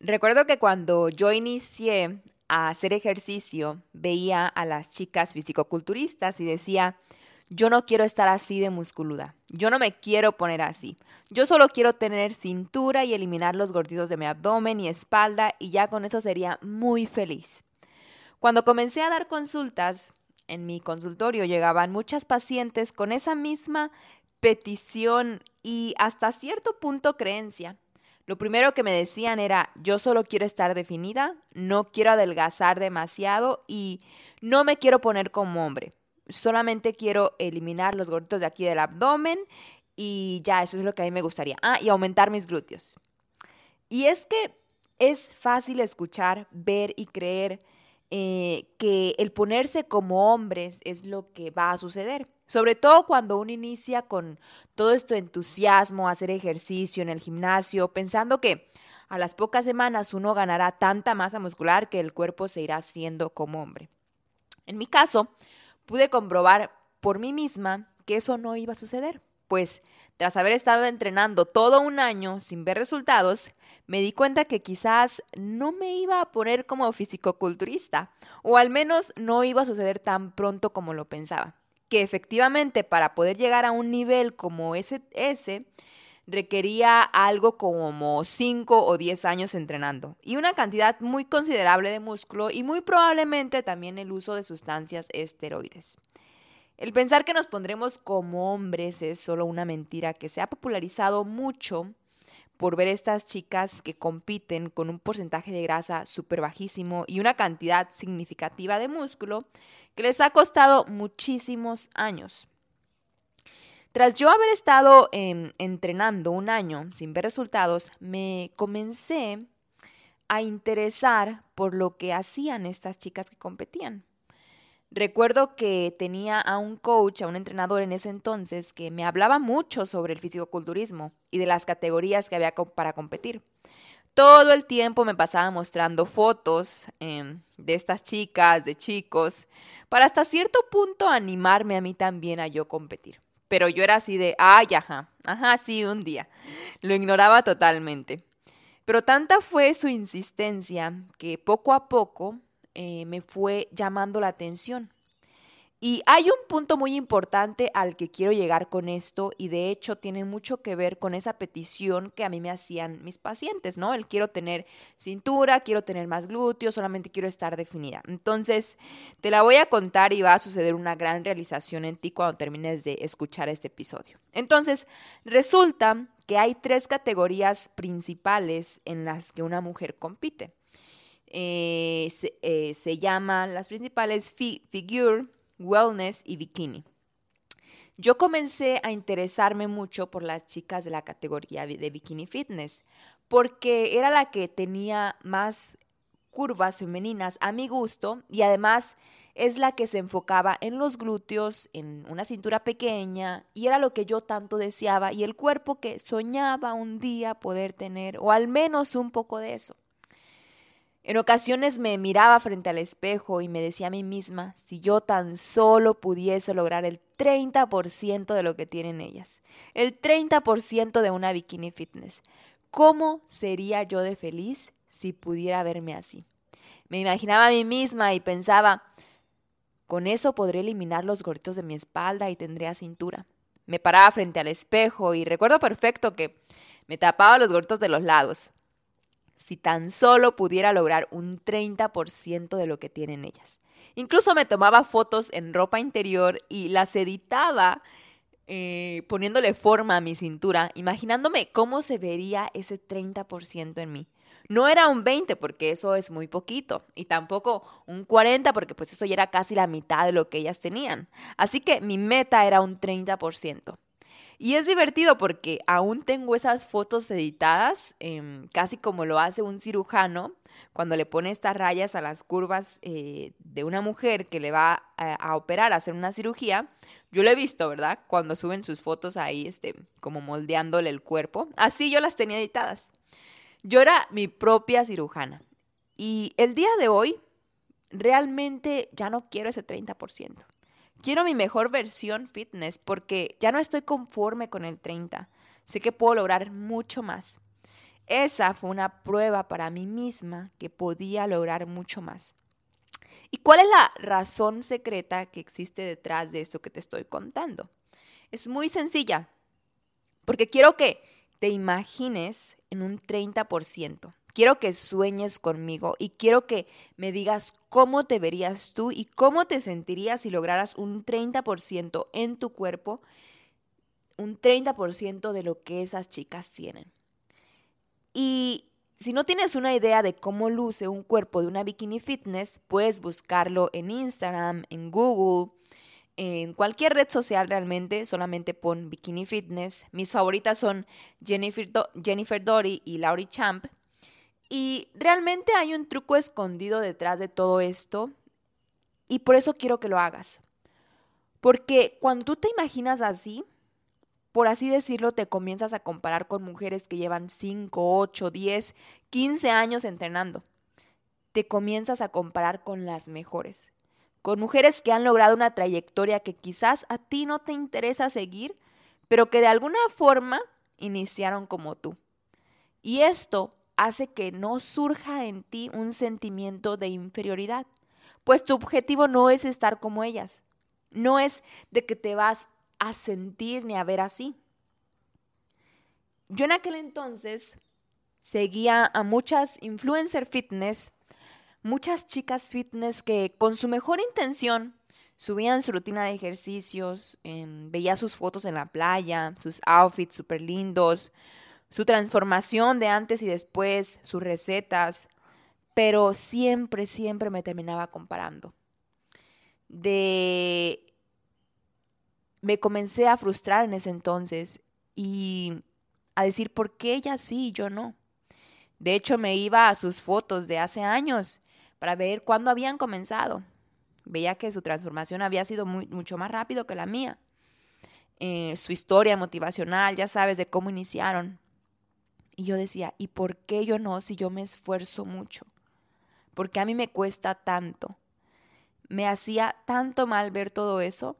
Recuerdo que cuando yo inicié a hacer ejercicio, veía a las chicas fisicoculturistas y decía, yo no quiero estar así de musculuda, yo no me quiero poner así, yo solo quiero tener cintura y eliminar los gorditos de mi abdomen y espalda y ya con eso sería muy feliz. Cuando comencé a dar consultas, en mi consultorio llegaban muchas pacientes con esa misma petición y hasta cierto punto creencia. Lo primero que me decían era, yo solo quiero estar definida, no quiero adelgazar demasiado y no me quiero poner como hombre. Solamente quiero eliminar los gorditos de aquí del abdomen y ya, eso es lo que a mí me gustaría. Ah, y aumentar mis glúteos. Y es que es fácil escuchar, ver y creer eh, que el ponerse como hombres es lo que va a suceder. Sobre todo cuando uno inicia con todo este entusiasmo, hacer ejercicio en el gimnasio, pensando que a las pocas semanas uno ganará tanta masa muscular que el cuerpo se irá haciendo como hombre. En mi caso, pude comprobar por mí misma que eso no iba a suceder, pues tras haber estado entrenando todo un año sin ver resultados, me di cuenta que quizás no me iba a poner como fisicoculturista, o al menos no iba a suceder tan pronto como lo pensaba que efectivamente para poder llegar a un nivel como ese, ese requería algo como 5 o 10 años entrenando y una cantidad muy considerable de músculo y muy probablemente también el uso de sustancias esteroides. El pensar que nos pondremos como hombres es solo una mentira que se ha popularizado mucho por ver estas chicas que compiten con un porcentaje de grasa súper bajísimo y una cantidad significativa de músculo que les ha costado muchísimos años. Tras yo haber estado em, entrenando un año sin ver resultados, me comencé a interesar por lo que hacían estas chicas que competían. Recuerdo que tenía a un coach, a un entrenador en ese entonces, que me hablaba mucho sobre el fisicoculturismo y de las categorías que había para competir. Todo el tiempo me pasaba mostrando fotos em, de estas chicas, de chicos, para hasta cierto punto animarme a mí también a yo competir. Pero yo era así de, ay, ajá, ajá, sí, un día. Lo ignoraba totalmente. Pero tanta fue su insistencia que poco a poco eh, me fue llamando la atención. Y hay un punto muy importante al que quiero llegar con esto y de hecho tiene mucho que ver con esa petición que a mí me hacían mis pacientes, ¿no? El quiero tener cintura, quiero tener más glúteos, solamente quiero estar definida. Entonces, te la voy a contar y va a suceder una gran realización en ti cuando termines de escuchar este episodio. Entonces, resulta que hay tres categorías principales en las que una mujer compite. Eh, se, eh, se, llaman las principales figure, wellness y bikini. Yo comencé a interesarme mucho por las chicas de la categoría de bikini fitness, porque era la que tenía más curvas femeninas a mi gusto y además es la que se enfocaba en los glúteos, en una cintura pequeña y era lo que yo tanto deseaba y el cuerpo que soñaba un día poder tener o al menos un poco de eso. En ocasiones me miraba frente al espejo y me decía a mí misma si yo tan solo pudiese lograr el 30% de lo que tienen ellas, el 30% de una bikini fitness. ¿Cómo sería yo de feliz si pudiera verme así? Me imaginaba a mí misma y pensaba, con eso podré eliminar los gorritos de mi espalda y tendría cintura. Me paraba frente al espejo y recuerdo perfecto que me tapaba los gorritos de los lados si tan solo pudiera lograr un 30% de lo que tienen ellas. Incluso me tomaba fotos en ropa interior y las editaba eh, poniéndole forma a mi cintura, imaginándome cómo se vería ese 30% en mí. No era un 20 porque eso es muy poquito y tampoco un 40 porque pues eso ya era casi la mitad de lo que ellas tenían. Así que mi meta era un 30%. Y es divertido porque aún tengo esas fotos editadas, em, casi como lo hace un cirujano, cuando le pone estas rayas a las curvas eh, de una mujer que le va a, a, operar, a hacer una cirugía. Yo lo he visto, ¿verdad? Cuando suben sus fotos ahí, este, como moldeándole el cuerpo. Así yo las tenía editadas. Yo era mi propia cirujana. Y el día de hoy, realmente ya no quiero ese 30%. Quiero mi mejor versión fitness porque ya no estoy conforme con el 30. Sé que puedo lograr mucho más. Esa fue una prueba para mí misma que podía lograr mucho más. ¿Y cuál es la razón secreta que existe detrás de esto que te estoy contando? Es muy sencilla, porque quiero que te imagines en un 30%. Quiero que sueñes conmigo y quiero que me digas cómo te verías tú y cómo te sentirías si lograras un 30% en tu cuerpo, un 30% de lo que esas chicas tienen. Y si no tienes una idea de cómo luce un cuerpo de una bikini fitness, puedes buscarlo en Instagram, en Google, en cualquier red social realmente, solamente pon bikini fitness. Mis favoritas son Jennifer, Jennifer Dory y Laurie Champ. Y realmente hay un truco escondido detrás de todo esto y por eso quiero que lo hagas. Porque cuando tú te imaginas así, por así decirlo, te comienzas a comparar con mujeres que llevan 5, 8, 10, 15 años entrenando. Te comienzas a comparar con las mejores, con mujeres que han logrado una trayectoria que quizás a ti no te interesa seguir, pero que de alguna forma iniciaron como tú. Y esto hace que no surja en ti un sentimiento de inferioridad, pues tu objetivo no es estar como ellas, no es de que te vas a sentir ni a ver así. Yo en aquel entonces seguía a muchas influencer fitness, muchas chicas fitness que con su mejor intención subían su rutina de ejercicios, em, veía sus fotos en la playa, sus outfits súper lindos, su transformación de antes y después, sus recetas, pero siempre, siempre me terminaba comparando. De... Me comencé a frustrar en ese entonces y a decir, ¿por qué ella sí y yo no? De hecho, me iba a sus fotos de hace años para ver cuándo habían comenzado. Veía que su transformación había sido mucho más rápido que la mía. Eh, su historia motivacional, ya sabes, de cómo iniciaron. Y yo decía, ¿y por qué yo no si yo me esfuerzo mucho? Porque a mí me cuesta tanto. Me hacía tanto mal ver todo eso.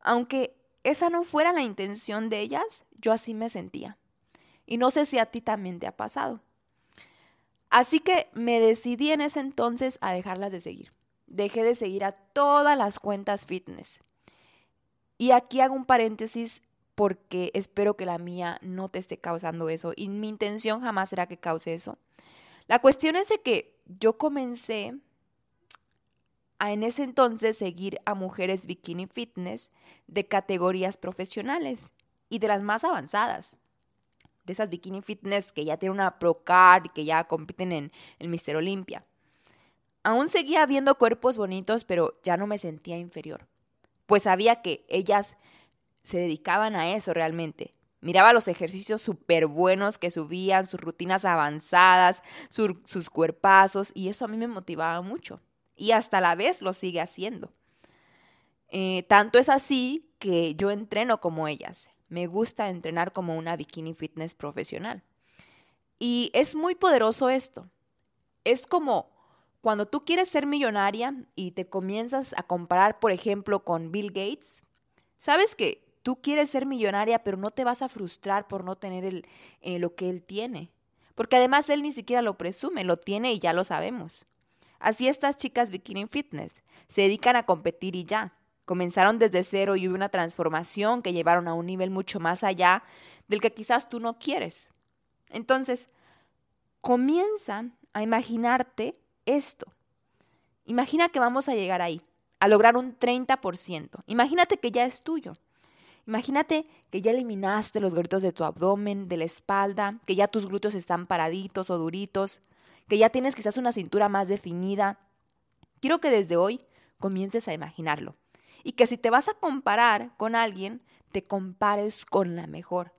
Aunque esa no fuera la intención de ellas, yo así me sentía. Y no sé si a ti también te ha pasado. Así que me decidí en ese entonces a dejarlas de seguir. Dejé de seguir a todas las cuentas fitness. Y aquí hago un paréntesis porque espero que la mía no te esté causando eso y mi intención jamás será que cause eso. La cuestión es de que yo comencé a en ese entonces seguir a mujeres bikini fitness de categorías profesionales y de las más avanzadas. De esas bikini fitness que ya tienen una pro card que ya compiten en el Mister Olympia. Aún seguía viendo cuerpos bonitos, pero ya no me sentía inferior. Pues sabía que ellas se dedicaban a eso realmente. Miraba los ejercicios súper buenos que subían, sus rutinas avanzadas, sus cuerpazos, y eso a mí me motivaba mucho. Y hasta la vez lo sigue haciendo. Eh, tanto es así que yo entreno como ellas. Me gusta entrenar como una bikini fitness profesional. Y es muy poderoso esto. Es como cuando tú quieres ser millonaria y te comienzas a comparar, por ejemplo, con Bill Gates. Sabes que Tú quieres ser millonaria, pero no te vas a frustrar por no tener el, eh, lo que él tiene. Porque además él ni siquiera lo presume, lo tiene y ya lo sabemos. Así estas chicas bikini fitness se dedican a competir y ya. Comenzaron desde cero y hubo una transformación que llevaron a un nivel mucho más allá del que quizás tú no quieres. Entonces, comienza a imaginarte esto. Imagina que vamos a llegar ahí, a lograr un 30%. Imagínate que ya es tuyo. Imagínate que ya eliminaste los gorritos de tu abdomen, de la espalda, que ya tus glúteos están paraditos o duritos, que ya tienes quizás una cintura más definida. Quiero que desde hoy comiences a imaginarlo y que si te vas a comparar con alguien, te compares con la mejor.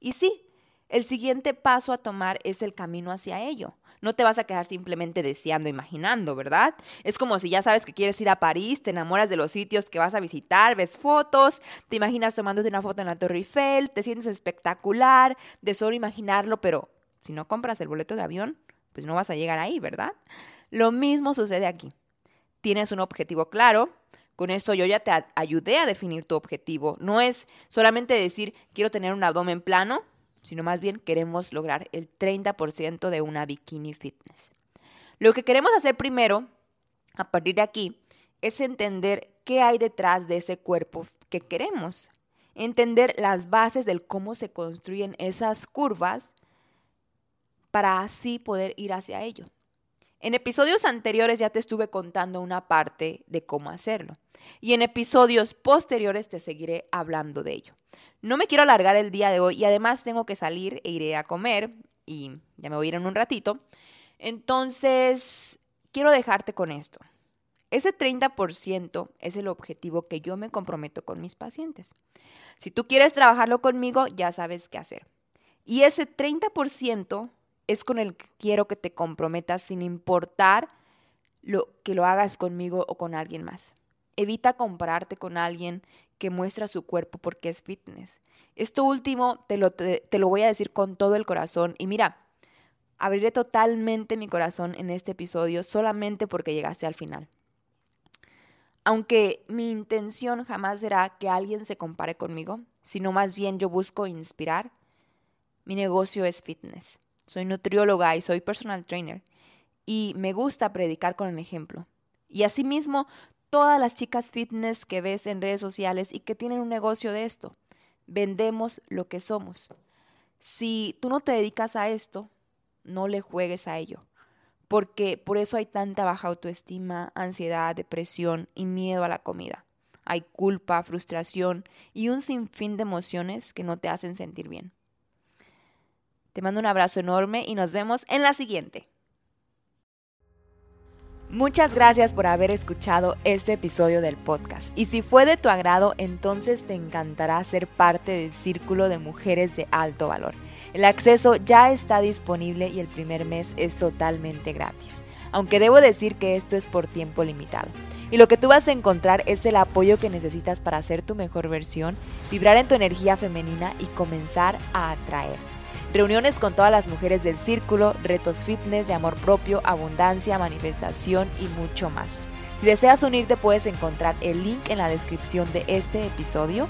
Y sí, el siguiente paso a tomar es el camino hacia ello. No te vas a quedar simplemente deseando, imaginando, ¿verdad? Es como si ya sabes que quieres ir a París, te enamoras de los sitios que vas a visitar, ves fotos, te imaginas tomándote una foto en la Torre Eiffel, te sientes espectacular, de solo imaginarlo, pero si no compras el boleto de avión, pues no vas a llegar ahí, ¿verdad? Lo mismo sucede aquí. Tienes un objetivo claro, con esto yo ya te ayudé a definir tu objetivo. No es solamente decir quiero tener un abdomen plano, sino más bien queremos lograr el 30% de una bikini fitness. Lo que queremos hacer primero, a partir de aquí, es entender qué hay detrás de ese cuerpo que queremos. Entender las bases del cómo se construyen esas curvas para así poder ir hacia ello. En episodios anteriores ya te estuve contando una parte de cómo hacerlo y en episodios posteriores te seguiré hablando de ello. No me quiero alargar el día de hoy y además tengo que salir e iré a comer y ya me voy a ir en un ratito. Entonces, quiero dejarte con esto. Ese 30% es el objetivo que yo me comprometo con mis pacientes. Si tú quieres trabajarlo conmigo, ya sabes qué hacer. Y ese 30% es con el que quiero que te comprometas sin importar lo que lo hagas conmigo o con alguien más. Evita compararte con alguien que muestra su cuerpo porque es fitness. Esto último te lo, te, lo voy a decir con todo el corazón. Y mira, abriré totalmente mi corazón en este episodio solamente porque llegaste al final. Aunque mi intención jamás será que alguien se compare conmigo, sino más bien yo busco inspirar, mi negocio es fitness. Soy nutrióloga y soy personal trainer y me gusta predicar con el ejemplo. Y asimismo, todas las chicas fitness que ves en redes sociales y que tienen un negocio de esto. Vendemos lo que somos. Si tú no te dedicas a esto, no le juegues a ello, porque por eso hay tanta baja autoestima, ansiedad, depresión y miedo a la comida. Hay culpa, frustración y un sinfín de emociones que no te hacen sentir bien. Te mando un abrazo enorme y nos vemos en la siguiente. Muchas gracias por haber escuchado este episodio del podcast. Y si fue de tu agrado, entonces te encantará ser parte del círculo de mujeres de alto valor. El acceso ya está disponible y el primer mes es totalmente gratis. Aunque debo decir que esto es por tiempo limitado. Y lo que tú vas a encontrar es el apoyo que necesitas para ser tu mejor versión, vibrar en tu energía femenina y comenzar a atraer reuniones con todas las mujeres del círculo, retos fitness de amor propio, abundancia, manifestación y mucho más. Si deseas unirte puedes encontrar el link en la descripción de este episodio.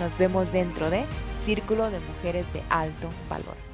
Nos vemos dentro de Círculo de Mujeres de Alto Valor.